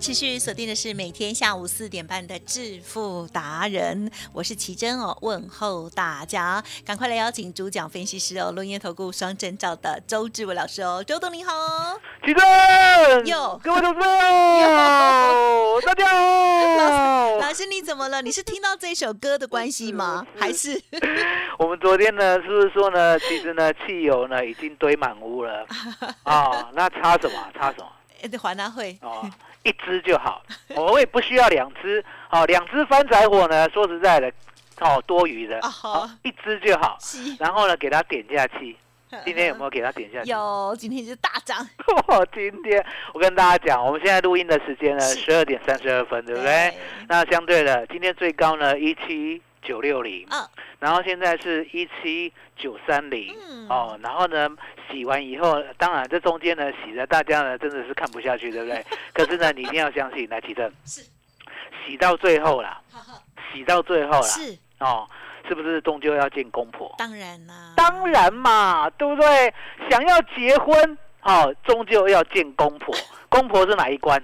持续锁定的是每天下午四点半的致富达人，我是奇珍哦，问候大家，赶快来邀请主讲分析师哦，轮研投顾双证照的周志伟老师哦，周董你好哦，起正，哟各位同事好，大家好。老师你怎么了？你是听到这首歌的关系吗？还是 我们昨天呢，是不是说呢？其实呢，汽油呢已经堆满屋了啊、那差什么？差什么？呃华纳会？哦，一只就好，我也不需要两只。哦，两只翻柴火呢，说实在的，哦，多余的。啊好哦，一只就好。然后呢，给它点下去。今天有没有给它点下去？有，今天就是大涨，哦，今天我跟大家讲，我们现在录音的时间呢，十二点三十二分，对不对？那相对的，今天最高呢一七九六零，嗯。然后现在是一七九三零，嗯。哦，然后呢洗完以后，当然这中间呢洗的大家呢真的是看不下去，对不对？可是呢，你一定要相信，来提正，是，洗到最后啦，哈哈洗到最后啦，是，哦，是不是终究要见公婆？当然啦，当然嘛，对不对？想要结婚，哦，终究要见公婆。公婆是哪一关？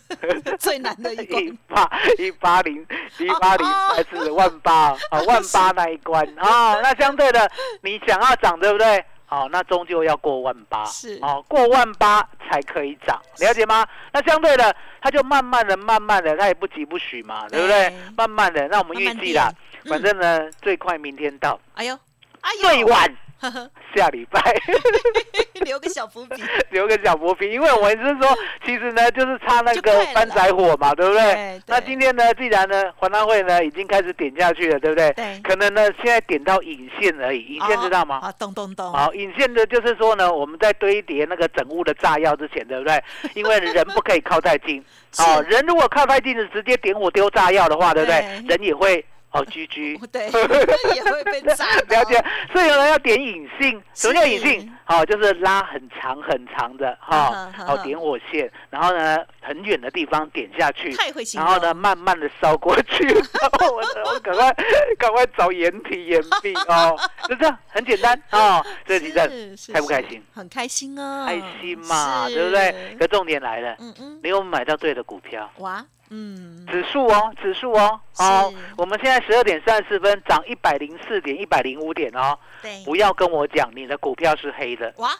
最难的一关一八 一八零一八零还是万八啊？万八那一关啊？那相对的，你想要涨，对不对？好，那终究要过万八，是哦，过万八才可以涨，了解吗？那相对的，它就慢慢的、慢慢的，它也不急不徐嘛，对不对对？慢慢的，那我们预计啦，点反正呢，最快明天到，哎呦，哎呦，最晚 下礼拜。留个小伏笔，留个小伏笔，因为我们是说，其实呢，就是差那个翻柴火嘛，对不对？那今天呢，既然呢，环大会呢已经开始点下去了，对不对？对可能呢，现在点到引线而已，引线知道吗？啊，咚咚咚，好，引线的就是说呢，我们在堆叠那个整物的炸药之前，对不对？因为人不可以靠太近，是哦，人如果靠太近，直接点火丢炸药的话，对不对？对人也会哦居居。对，也会被 炸到，了解，所以有人要点隐性，什么叫引是信？好、就是拉很长很长的哈，好、点火线，然后呢很远的地方点下去，然后呢慢慢的烧过去，然后我我赶快赶快找掩体掩蔽哦，就这样很简单哦，这几阵是是是开不开心？很开心哦，开心嘛，对不对？可重点来了，嗯嗯，你有没有买到对的股票？哇，嗯，指数哦，指数哦，哦，我们现在十二点三十四分，涨一百零四点，一百零五点哦。对，不要跟我讲你的股票是黑的，哇，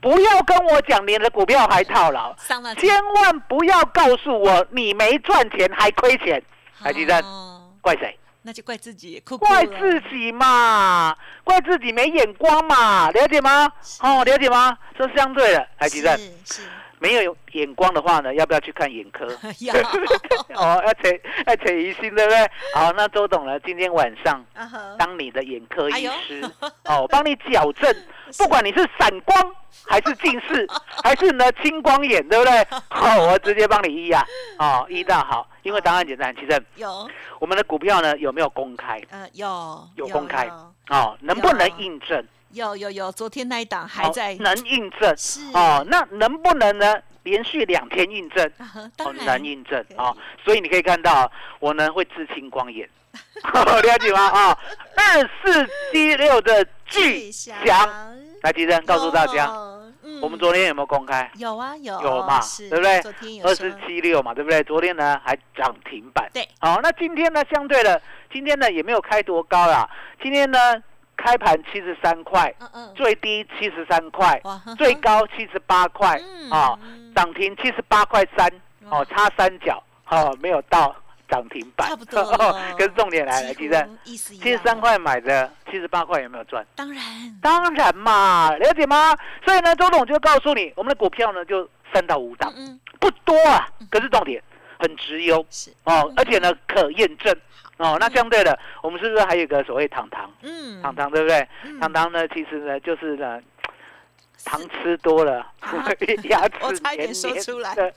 不要跟我讲你的股票还套牢，千万不要告诉我你没赚钱还亏钱，台积电哦怪谁？那就怪自己，哭哭怪自己嘛，怪自己没眼光嘛，了解吗？哦，了解吗？这是相对的，台积电。是是，没有眼光的话呢，要不要去看眼科？要 哦，要扯要扯疑心，对不对？好，那周董呢，今天晚上当你的眼科医师，哦，我帮你矫正，不管你是散光还是近视，还是呢青光眼，对不对？好，我直接帮你医啊，哦，医到好，因为答案简单，其实有我们的股票呢有没有公开？呃有有公开有哦，能不能印证？有有有，昨天那一档还哦在能印证是哦，那能不能呢？连续两天印证？啊哈哦当，然印证啊哦，所以你可以看到我呢会治青光眼，了解吗？啊，二四七六的巨祥，来，吉珍告诉大家，我们昨天有没有公开？有啊有有嘛是对不对昨天有二四七六嘛，对不对？昨天呢还涨停板。对，好，那今天呢相对的，今天呢也没有开多高啦，今天呢开盘七十三块，最低七十三块，最高七十八块，嗯啊，涨停七十八块三，哦，差三角，哦，没有到涨停板，差不多 可是重点来了，其实意思一样。七十三块买的，七十八块有没有赚？当然。当然嘛，了解吗？所以呢，周董就告诉你，我们的股票呢就三到五档，不多啊，可是重点很直优。是。哦，而且呢可验证哦。那相对的，我们是不是还有一个所谓糖糖？嗯糖糖对不对？嗯糖糖呢，其实呢就是呢。糖吃多了，啊牙齿点黏黏说出来的，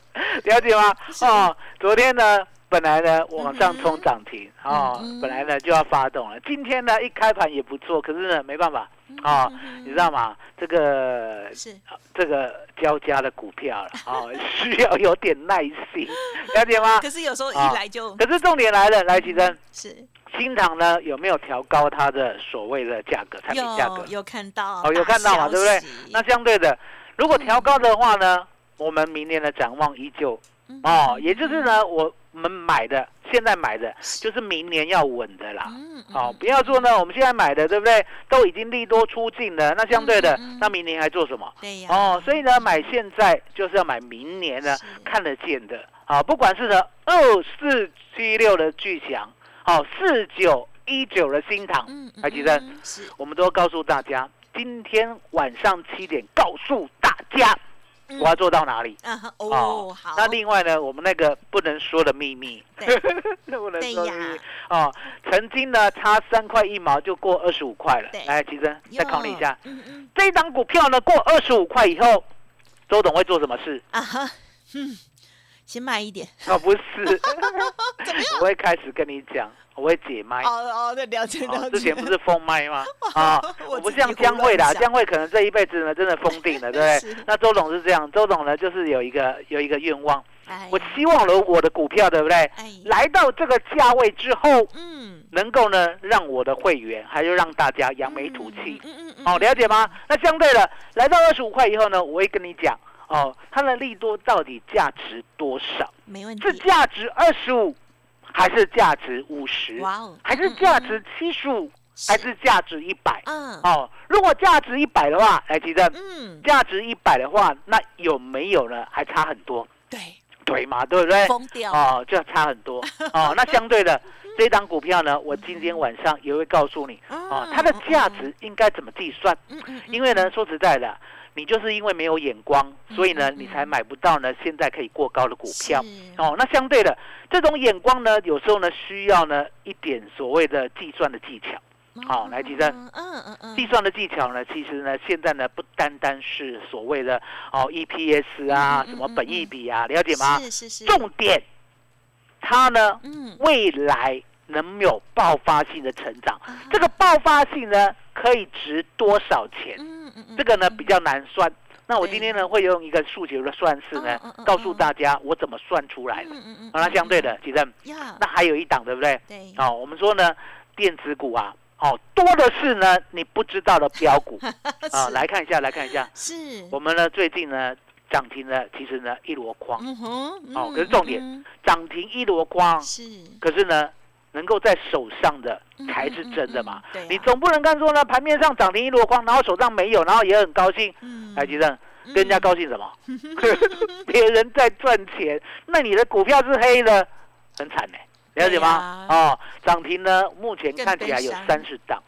了解吗？哦，昨天呢，本来呢往上冲涨停，哦嗯，本来呢就要发动了。今天呢一开盘也不错，可是呢没办法，哦，你知道吗？这个是这个交加的股票了，啊，需要有点耐心，了解吗？可是有时候一啊来就可是重点来了，来，奇珍，是新塘呢有没有调高它的所谓的价格，产品价格有？看到哦，有看到嘛，大对不对？那相对的，如果调高的话呢，我们明年的展望依旧嗯哦，也就是呢，我们买的现在买的就是明年要稳的啦。嗯哦，不要做呢，我们现在买的，对不对？都已经利多出尽了，那相对的那明年还做什么？对呀哦，所以呢，买现在就是要买明年呢看得见的。啊，不管是呢二四七六的巨祥，好四九一九的新塘，嗯嗯还记得嗯是我们都告诉大家，今天晚上七点告诉大家嗯我要做到哪里。啊哦好。那另外呢，我们那个不能说的秘密，对。不能说的秘密。哦。曾经呢，差三块一毛就过二十五块了。对。来，其实再考虑一下，嗯嗯。这一档股票呢，过二十五块以后，周董会做什么事？啊哈嗯先慢一点哦，不是，我会开始跟你讲，我会解麦。哦哦对了解哦了解之前不是封麦吗？啊，我我不像江慧啦，乱想江慧可能这一辈子呢真的封定了，对不是对？那周董是这样，周董呢就是有一个有一个愿望，哎我希望了我的股票，对不对？哎来到这个价位之后，嗯能够呢让我的会员，还有让大家扬眉吐气。嗯嗯嗯哦，了解吗？那相对的，来到二十五块以后呢，我会跟你讲，哦，它的利多到底价值多少？没问题是价值二十五，还是价值五十？哇哦还是价值七十五，还是价值一百？嗯哦，如果价值一百的话，来，吉正，嗯价值一百的话，那有没有呢？还差很多，对对嘛？对不对？疯掉哦，就要差很多 哦。那相对的，这档股票呢，我今天晚上也会告诉你哦，它的价值应该怎么计算？因为呢，说实在的，你就是因为没有眼光，所以呢，你才买不到呢现在可以过高的股票。哦，那相对的，这种眼光呢，有时候呢需要呢一点所谓的计算的技巧。好来提升嗯嗯嗯嗯计算的技巧呢，其实呢，现在呢不单单是所谓的哦 EPS 啊，什么本益比啊，了解吗？是是是重点，它呢嗯未来能有爆发性的成长，啊这个爆发性呢可以值多少钱？这个呢比较难算。那我今天呢会用一个数学的算式呢告诉大家我怎么算出来的。嗯嗯那相对的，其实那还有一档，对不对？对。哦，我们说呢，电子股啊，哦，多的是呢你不知道的标股。啊。是来看一下，来看一下，是。我们呢最近呢涨停呢，其实呢一箩筐，嗯哼哦嗯可是重点嗯。涨停一箩筐，是。可是呢能够在手上的嗯才是真的嘛。嗯嗯嗯对啊。你总不能干说呢盘面上涨停一箩筐，然后手上没有，然后也很高兴。嗯。台积电跟人家高兴什么？别人在赚钱，那你的股票是黑的，很惨呢，了解吗？对哦，涨停呢，目前看起来有三十档，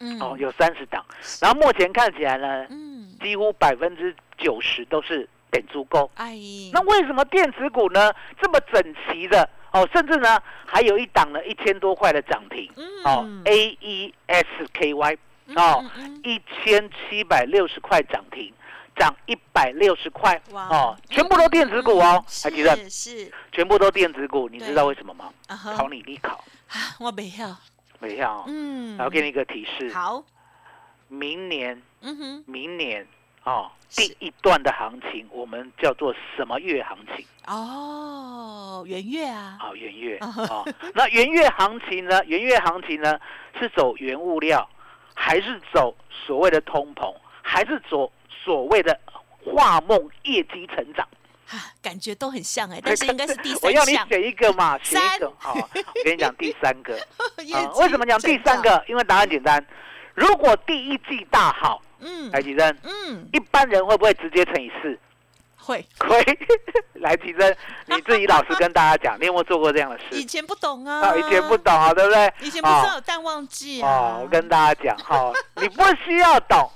嗯。哦，有三十档，然后目前看起来呢，嗯。几乎百分之九十都是点足够。哎，那为什么电子股呢这么整齐的哦？甚至呢还有一档呢一千多块的涨停。哦嗯，A E S K Y 哦一千七百六十块涨停，涨一百六十块。哇。哦，全部都电子股哦，还记得？全部都电子股，你知道为什么吗？考你立考，啊我没要，没有。哦。嗯，然后给你一个提示，好，明年嗯哼，明年哦第一段的行情，我们叫做什么月行情？哦，圆月啊，好，元月 啊哦。那元月行情呢？元月行情呢是走原物料，还是走所谓的通膨，还是走所谓的画梦业绩成长？哈，感觉都很像哎，但是应该是第我要你，选一个嘛，选一个三。好，我跟你讲第三个。啊，为什么讲第三？个？因为答案简单。如果第一季大好，嗯来吉珍，嗯，一般人会不会直接乘以四？会，亏。来吉珍，你自己老实跟大家讲，你有没有做过这样的事？以前不懂啊，啊，以前不懂啊，对不对？以前不知道有淡旺季啊，哦，我跟大家讲哈，你不需要懂，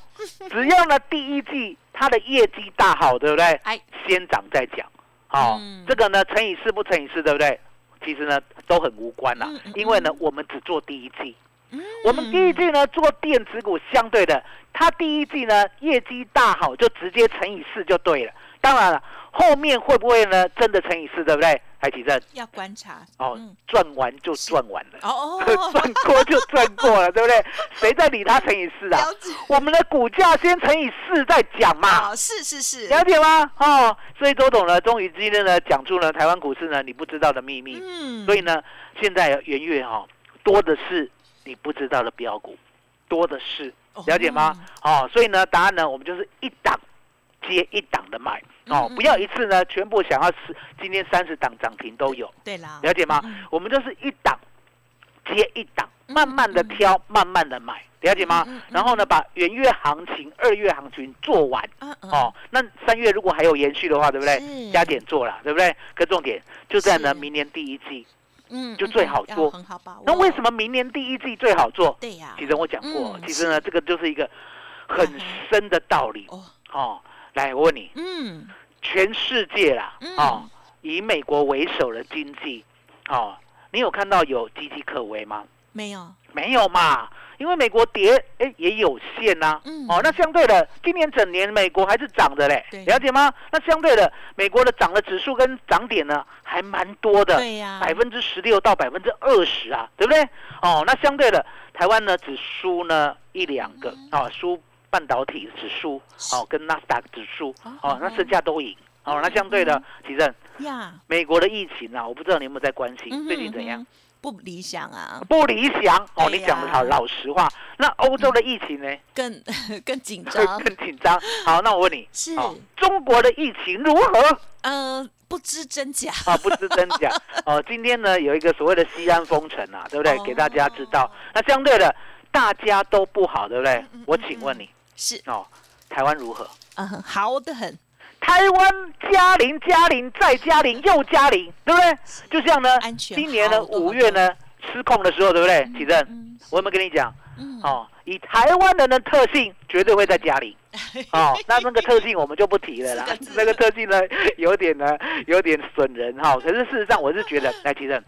只要呢第一季它的业绩大好，对不对？哎，先涨再讲。哦，嗯这个呢乘以四不乘以四，对不对？其实呢都很无关啦嗯嗯，因为呢我们只做第一季，嗯我们第一季呢做电子股相对的，它第一季呢业绩大好，就直接乘以四就对了。当然了，后面会不会呢真的乘以四，对不对？海奇正要观察哦嗯，赚完就赚完了。哦哦，赚过就赚过了，对不对？谁在理他乘以四啊我们的股价先乘以四再讲嘛，哦，是是是，了解吗？哦，所以周董呢，终于今天呢讲出了台湾股市呢你不知道的秘密。嗯，所以呢，现在元月哈、多的是你不知道的标股，多的是，了解吗？哦，所以呢，答案呢，我们就是一档接一档的买哦嗯嗯，不要一次呢全部想要是今天三十档涨停都有。对啦，了解吗？嗯我们就是一档接一档，嗯慢慢的挑，慢慢的买，了解吗？然后呢，把元月行情、二月行情做完。哦，那三月如果还有延续的话，对不对？加点做了，对不对？可重点就在呢，明年第一季。嗯，就最好做很好把握。那为什么明年第一季最好做？对呀？其实我讲过，嗯其实呢，这个就是一个很嗯深的道理哦，哦。来，我问你，嗯全世界啦，嗯哦，以美国为首的经济，哦，你有看到有岌岌可危吗？没有，没有嘛，因为美国跌，哎，也有限呐、嗯哦，那相对的，今年整年美国还是涨的嘞对，了解吗？那相对的，美国的涨的指数跟涨点呢，还蛮多的，对呀，百分之十六到百分之二十啊，对不对？哦，那相对的，台湾呢只输呢一两个，哦，输半导体指数，哦，跟纳斯达克指数，哦哦，那剩下都赢。哦，那相对的，其实呀，美国的疫情啊，我不知道你有没有在关心，嗯最近怎样？？嗯哼不理想啊，不理想哦，你讲的好老实话。那欧洲的疫情呢，更更 紧张。更紧张。好，那我问你，是哦，中国的疫情如何？呃，不知真假。啊，不知真假。哦，今天呢有一个所谓的西安封城啊，对不对？哦给大家知道。那相对的，大家都不好，对不对嗯嗯？我请问你，是，哦，台湾如何？嗯，好的很，台湾加零加零再加零又加零，对不对？就像呢安，全今年的五月呢失控的时候，对不对？启正，嗯我有没有跟你讲？嗯，哦，以台湾人的特性，绝对会在家里。哦，那那个特性我们就不提了啦。那个特性呢，有点呢，有点损人哈、可是事实上，我是觉得，来，提正，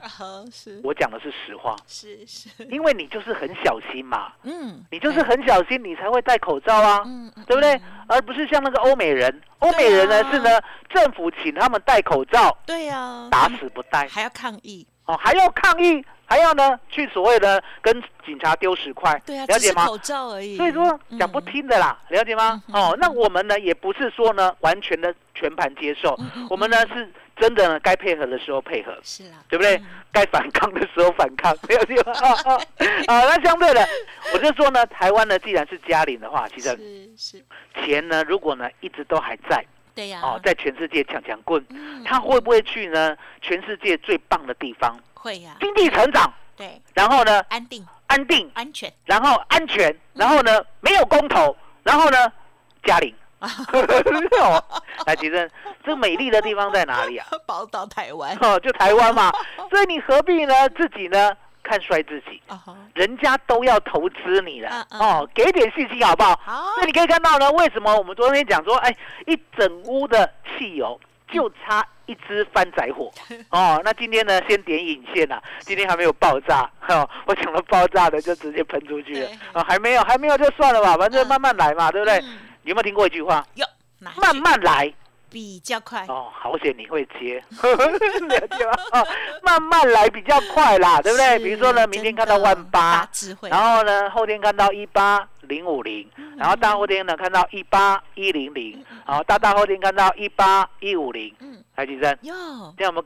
我讲的是实话，是是，因为你就是很小心嘛，嗯，你就是很小心，你才会戴口罩啊，嗯，嗯对不对？嗯？而不是像那个欧美人，欧美人呢啊是呢，政府请他们戴口罩，对呀，打死不戴，还要抗议，哦，还要抗议，还要呢去所谓的跟警察丢十块，对啊，了解吗？口罩而已。所以说嗯讲不听的啦，了解吗？嗯哦，那我们呢也不是说呢完全的全盘接受我们呢是真的呢该配合的时候配合，是啦，对不对嗯？该反抗的时候反抗，了解吗？啊啊啊！那相对的，我就说呢，台湾呢既然是嘉陵的话，其实钱呢如果呢一直都还在对呀，哦，在全世界抢抢棍，嗯他会不会去呢全世界最棒的地方，会呀，经济成长，对，然后呢安定安定，安全然后安全，然后呢没有公投，然后呢嘉玲。哦，来，其实这美丽的地方在哪里啊？宝岛台湾哦，就台湾嘛。所以你何必呢自己呢看衰自己？人家都要投资你了哦，给点信心好不好？好所以你可以看到呢，为什么我们昨天讲说，哎，一整屋的汽油。就差一只翻仔火。哦，那今天呢，先点引线啊、今天还没有爆炸，哈、我讲到爆炸的就直接喷出去了。对，啊、还没有，还没有就算了吧，反正嗯。慢慢来嘛，对不对？嗯。有没有听过一句话？哟，哪一句慢慢来。比较快，哦，好险你会接，了解吗？哦，慢慢来比较快啦，对不对？比如说呢，明天看到万八然后呢，后天看到一八零五零，嗯。然后大后天呢看到一八一零零，然后大大后天看到一八一五零，嗯，台积电。有，这样我们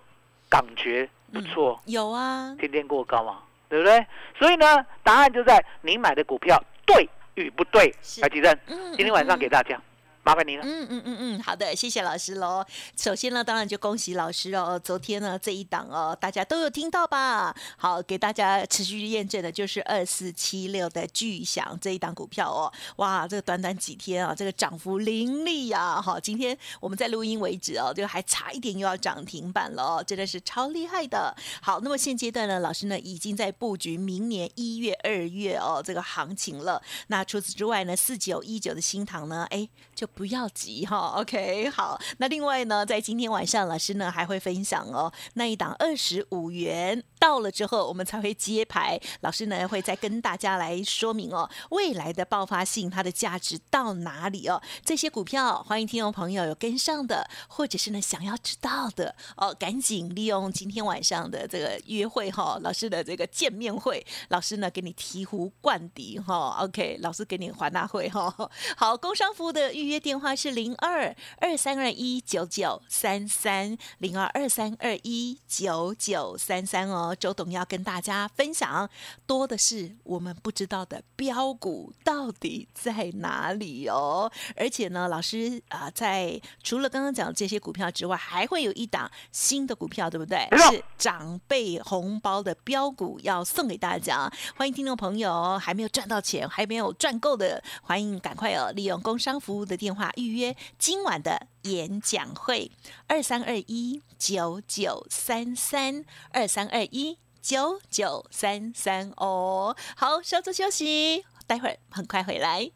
感觉不错，有啊，天天过高嘛，对不对？所以呢，答案就在你买的股票对与不对是。台积生，嗯，今天晚上给大家，麻烦您了。嗯嗯嗯嗯，好的，谢谢老师喽。首先呢，当然就恭喜老师哦。昨天呢这一档哦，大家都有听到吧？好，给大家持续验证的就是二四七六的巨响这一档股票哦。哇，这个短短几天啊，这个涨幅凌厉呀！好，今天我们在录音为止哦，就还差一点又要涨停板了哦，真的是超厉害的。好，那么现阶段呢，老师呢已经在布局明年一月、二月哦这个行情了。那除此之外呢，四九一九的新塘呢，哎，就不要急哈。OK，好。那另外呢，在今天晚上，老师呢还会分享哦，那一档二十五元到了之后，我们才会揭牌。老师呢会再跟大家来说明哦，未来的爆发性它的价值到哪里哦。这些股票，欢迎听众朋友有跟上的，或者是呢想要知道的哦，赶紧利用今天晚上的这个约会哈、老师的这个见面会，老师呢给你醍醐灌顶哈、OK，老师给你还大会哈、好，工商服务的预约电话是零二二三二一九九三三零二二三二一九九三三哦。周董要跟大家分享，多的是我们不知道的标股到底在哪里哦。而且呢，老师啊、在除了刚刚讲的这些股票之外，还会有一档新的股票，对不对是长辈红包的标股要送给大家。欢迎听众朋友还没有赚到钱，还没有赚够的，欢迎赶快哦，利用工商服务的电话话预约今晚的演讲会，二三二一九九三三二三二一九九三三哦。好，稍作休息，待会儿很快回来。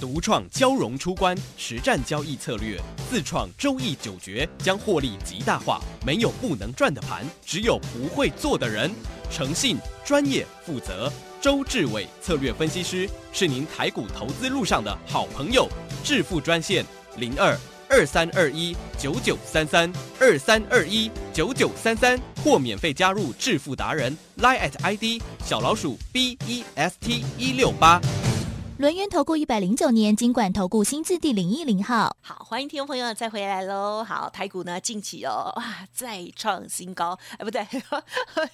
独创交融出关实战交易策略，自创周易九诀，将获利极大化。没有不能赚的盘，只有不会做的人。诚信、专业、负责。周志伟策略分析师是您台股投资路上的好朋友。致富专线零二二三二一九九三三二三二一九九三三，或免费加入致富达人 Line at ID 小老鼠 B E S T 一六八。轮源投顾一百零九年金管投顾新字第零一零号。好，欢迎听众朋友再回来喽。好，台股呢近期哦，哇，再创新高，哎，不对，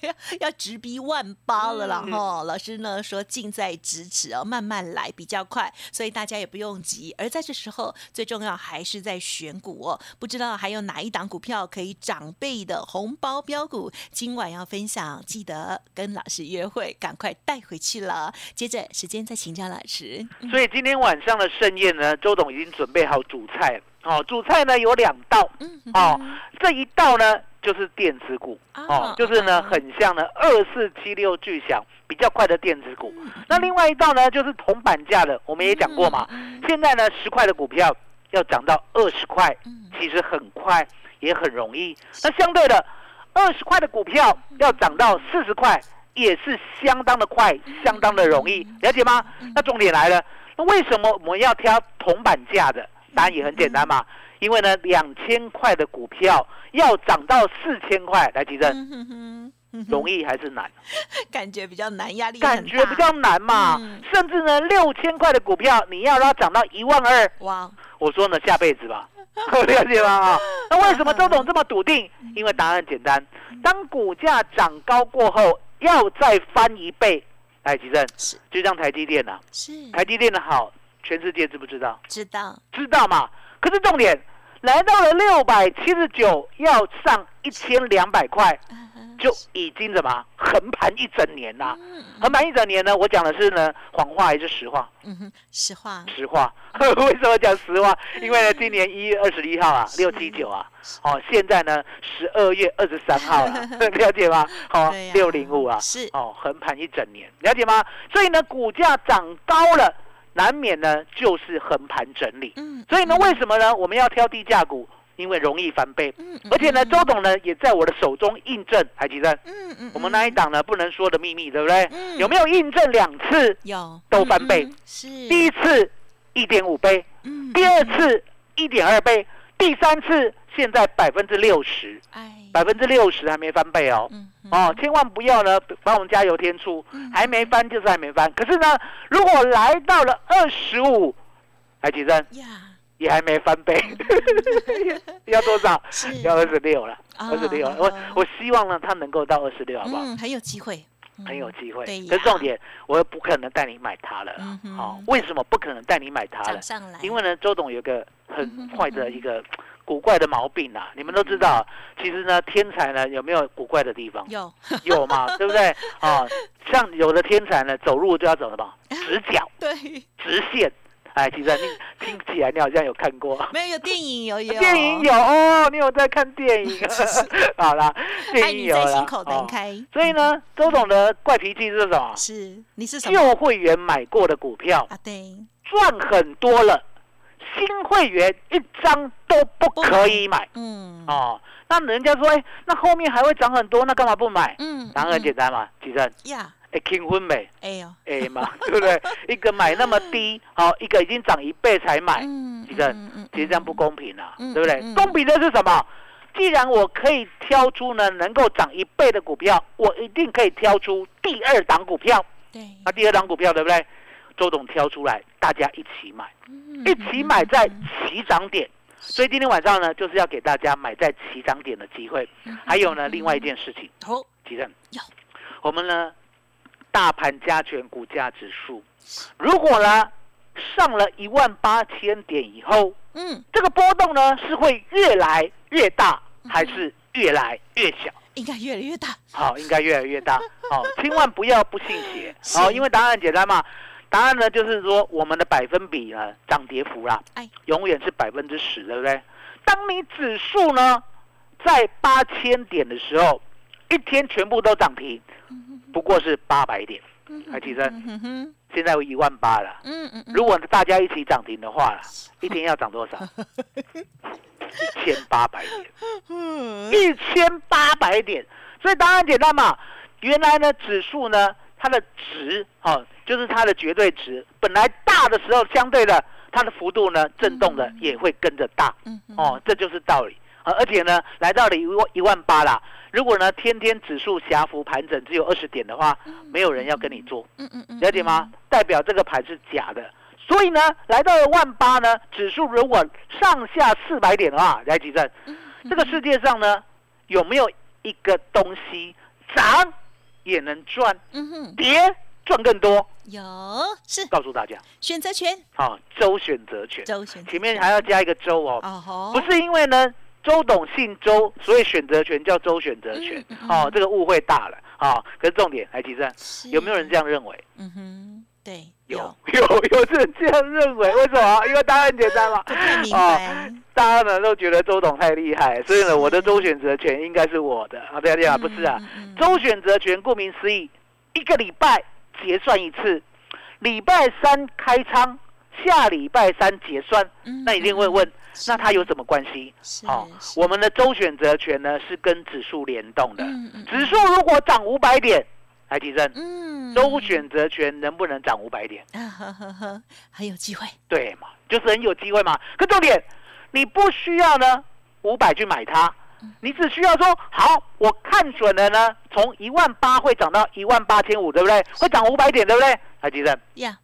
要 要直逼万八了啦嗯哈、老师呢说近在咫尺哦，慢慢来比较快，所以大家也不用急。而在这时候，最重要还是在选股哦。不知道还有哪一档股票可以长辈的红包标股，今晚要分享，记得跟老师约会，赶快带回去了。接着时间再请教老师。所以今天晚上的盛宴呢，周董已经准备好主菜了。哦，主菜呢有两道嗯，哦，这一道呢就是电子股啊哦，就是呢啊很像呢二四七六巨响比较快的电子股。嗯那另外一道呢就是铜板价的，我们也讲过嘛，嗯现在呢十块的股票要涨到二十块，嗯其实很快也很容易。那相对的，二十块的股票要涨到四十块，也是相当的快，相当的容易，了解吗？那重点来了，那为什么我们要挑铜板价的？答案也很简单嘛，因为呢，两千块的股票要涨到四千块，来提振，容易还是难？感觉比较难，压力感觉比大较难嘛嗯。甚至呢，六千块的股票，你要让它涨到一万二，哇，我说呢，下辈子吧，了解吗？啊，那为什么周董这么笃定？因为答案简单，当股价涨高过后，要再翻一倍。哎，吉正，就像台积电呐、是台积电的好，全世界知不知道？知道，知道嘛？可是重点来到了六百七十九，要上一千两百块，就已经怎么横盘一整年啦、嗯横盘一整年呢，我讲的是呢谎话还是实话？嗯哼，实话，实话。为什么讲实话？因为呢，今年一月二十一号啊，六七九啊，哦，现在呢十二月二十三号了，了解吗？好六零五啊，是哦，横盘一整年，了解吗？所以呢，股价涨高了，难免呢就是横盘整理。嗯，所以呢，嗯为什么呢？我们要挑低价股？因为容易翻倍，而且呢，嗯。周董呢也在我的手中印证，海基证，嗯嗯，我们那一档呢不能说的秘密，对不对？嗯。有没有印证两次？有。都翻倍？是。第一次一点五倍，嗯第二次一点二倍，第三次现在百分之六十，哎。百分之六十还没翻倍哦。嗯哦，千万不要呢帮我们加油添醋嗯，还没翻就是还没翻。可是呢，如果来到了二十五，海基证呀也还没翻倍，要多少？是要二十六了，啊二十六。我我希望呢，它能够到二十六，好不好？嗯很有机会，嗯很有机会。可是重点，我又不可能带你买它了好，为什么不可能带你买它了因为呢，周董有个很坏的一个古怪的毛病啊。你们都知道，其实呢，天才呢有没有古怪的地方？有 有嘛，对不对？啊，像有的天才呢，走路就要走什么直角、对，直线。哎，其实你听起来你好像有看过。没有有电影有有 电影有哦，你有在看电影？好啦，电影有啦在心口难哦，所以呢，周董的怪脾气是什么？是你是什么旧会员买过的股票啊？对，赚很多了，新会员一张都不可以买嗯哦。那人家说，哎，那后面还会涨很多，那干嘛不买？嗯，答案很简单单嘛，其实呀，哎，轻婚呗，哎呦，哎嘛，对不对？一个买那么低，好，一个已经涨一倍才买，嗯其实嗯嗯其实这样不公平啊，嗯对不对嗯？公平的是什么？既然我可以挑出呢能够涨一倍的股票，我一定可以挑出第二档股票。对，那第二档股票对不对？周董挑出来，大家一起买，嗯一起买在起涨点。所以今天晚上呢，就是要给大家买在起涨点的机会。还有呢，另外一件事情，好吉正有，我们呢，大盘加权股价指数，如果呢上了一万八千点以后，嗯，这个波动呢是会越来越大，还是越来越小？应该越来越大，好，应该越来越大。好，千万不要不信邪。是好，因为答案很简单嘛。答案呢就是说，我们的百分比呢涨跌幅啦哎，永远是百分之十，对不对？当你指数呢在八千点的时候，一天全部都涨停，不过是八百点，还提升，现在有一万八了。嗯嗯，如果大家一起涨停的话，一天要涨多少？一千八百点。嗯一千八百点，所以答案简单嘛。原来呢，指数呢，它的值哦，就是它的绝对值，本来大的时候，相对的它的幅度呢，震动的也会跟着大哦，这就是道理。啊而且呢，来到了一万一万八啦。如果呢，天天指数狭幅盘整只有二十点的话，没有人要跟你做，嗯嗯嗯，了解吗？代表这个盘是假的。所以呢，来到了万八呢，指数如果上下四百点的话，来举证，这个世界上呢，有没有一个东西涨也能赚，嗯哼，跌赚更多？有是。告诉大家，选择权，好、周选择权，周选择前面还要加一个周哦，哦吼，不是因为呢周董姓周，所以选择权叫周选择权。哦，这个误会大了。哦、可是重点来提升，是。有没有人这样认为？嗯哼，对，有有。有人这样认为，为什么？因为答案很简单嘛。不太明哦，大家呢都觉得周董太厉害，所以呢，我的周选择权应该是我的。啊，对啊对啊，不是啊，周选择权顾名思义，一个礼拜结算一次，礼拜三开仓，下礼拜三结算。嗯那一定会问，是那它有什么关系？是哦，我们的周选择权呢是跟指数联动的，指数如果涨五百点，来提升，嗯。周选择权能不能涨五百点？啊呵呵呵，很有机会，对嘛，就是很有机会嘛。可重点，你不需要呢五百去买它，你只需要说好，我看准了呢，从一万八会涨到一万八千五，对不对？会涨五百点，对不对？来，提升，呀，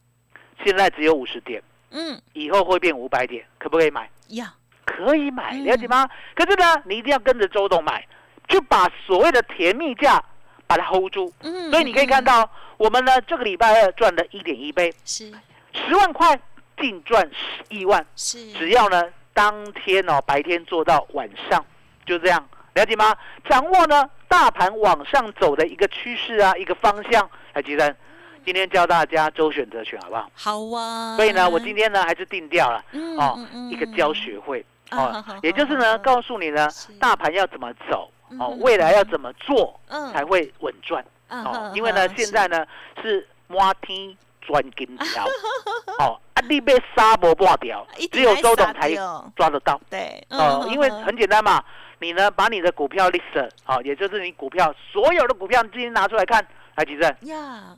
现在只有五十点，嗯。以后会变五百点，可不可以买？呀，可以买，嗯了解吗？可是呢，你一定要跟着周董买，就把所谓的甜蜜价把它 hold 住。嗯，所以你可以看嗯到，我们呢这个礼拜二赚了一点一倍，是十万块净赚十一万。是，只要呢当天哦白天做到晚上，就这样，了解吗？掌握呢大盘往上走的一个趋势啊，一个方向。来，吉生，今天教大家周选择权好不好？好啊，所以呢，我今天呢还是定调了嗯哦一个教学会哦好，也就是好呢告诉你呢大盘要怎么走哦嗯，未来要怎么做嗯。才会稳赚嗯哦，因为呢现在呢是。摸天钻金条。哦，啊，你被杀无半条一，只有周董才抓得到。对，哦，嗯因为嗯。很简单嘛，你呢把你的股票 list，好、也就是你股票所有的股票，你今天拿出来看，来吉正，呀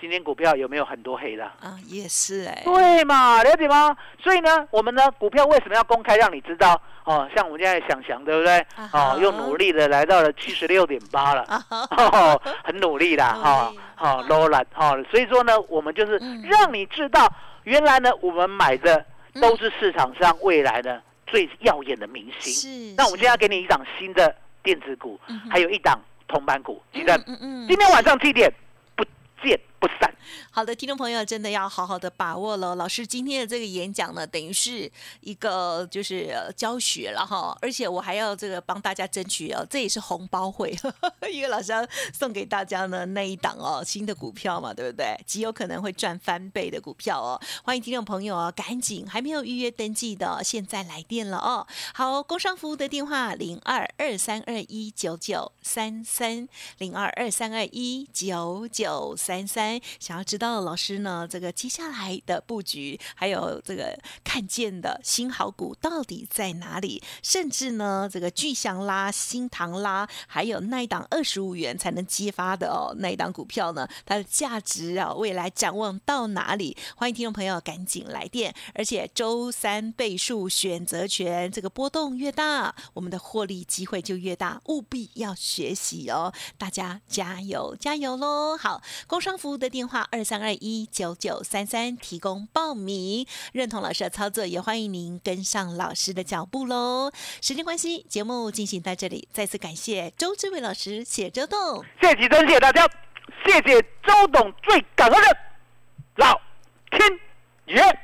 今天股票有没有很多黑的？啊，也是哎，对嘛，了解吗？所以呢，我们呢股票为什么要公开让你知道？哦，像我们现在想想，对不对？哦，又努力的来到了七十六点八了。啊，哦，很努力啦，努哈力，好 low 了，哈，所以说呢，我们就是嗯让你知道，原来呢，我们买的嗯都是市场上未来的最耀眼的明星。是，那我们现在给你一档新的电子股，还有一档铜板股，记嗯得嗯嗯今天晚上七点不见不散。好的，听众朋友真的要好好的把握了。老师今天的这个演讲呢，等于是一个就是教学了哈，而且我还要这个帮大家争取哦，这也是红包会，因为老师要送给大家呢那一档哦新的股票嘛，对不对？极有可能会赚翻倍的股票哦。欢迎听众朋友哦，赶紧还没有预约登记的，现在来电了哦。好，工商服务的电话零二二三二一九九三三零二二三二一九九三三。想要知道老师呢这个接下来的布局，还有这个看见的新好股到底在哪里？甚至呢这个巨祥啦、新唐啦，还有那一档二十五元才能揭发的哦，那一档股票呢，它的价值啊，未来展望到哪里？欢迎听众朋友赶紧来电，而且周三倍数选择权，这个波动越大，我们的获利机会就越大，务必要学习哦！大家加油加油喽！好，工商服务的的电话二三二一九九三三提供报名，认同老师的操作，也欢迎您跟上老师的脚步喽。时间关系，节目进行到这里，再次感谢周志伟老师，谢周董。谢谢真，谢谢大家，谢谢周董最感恩的老天爷。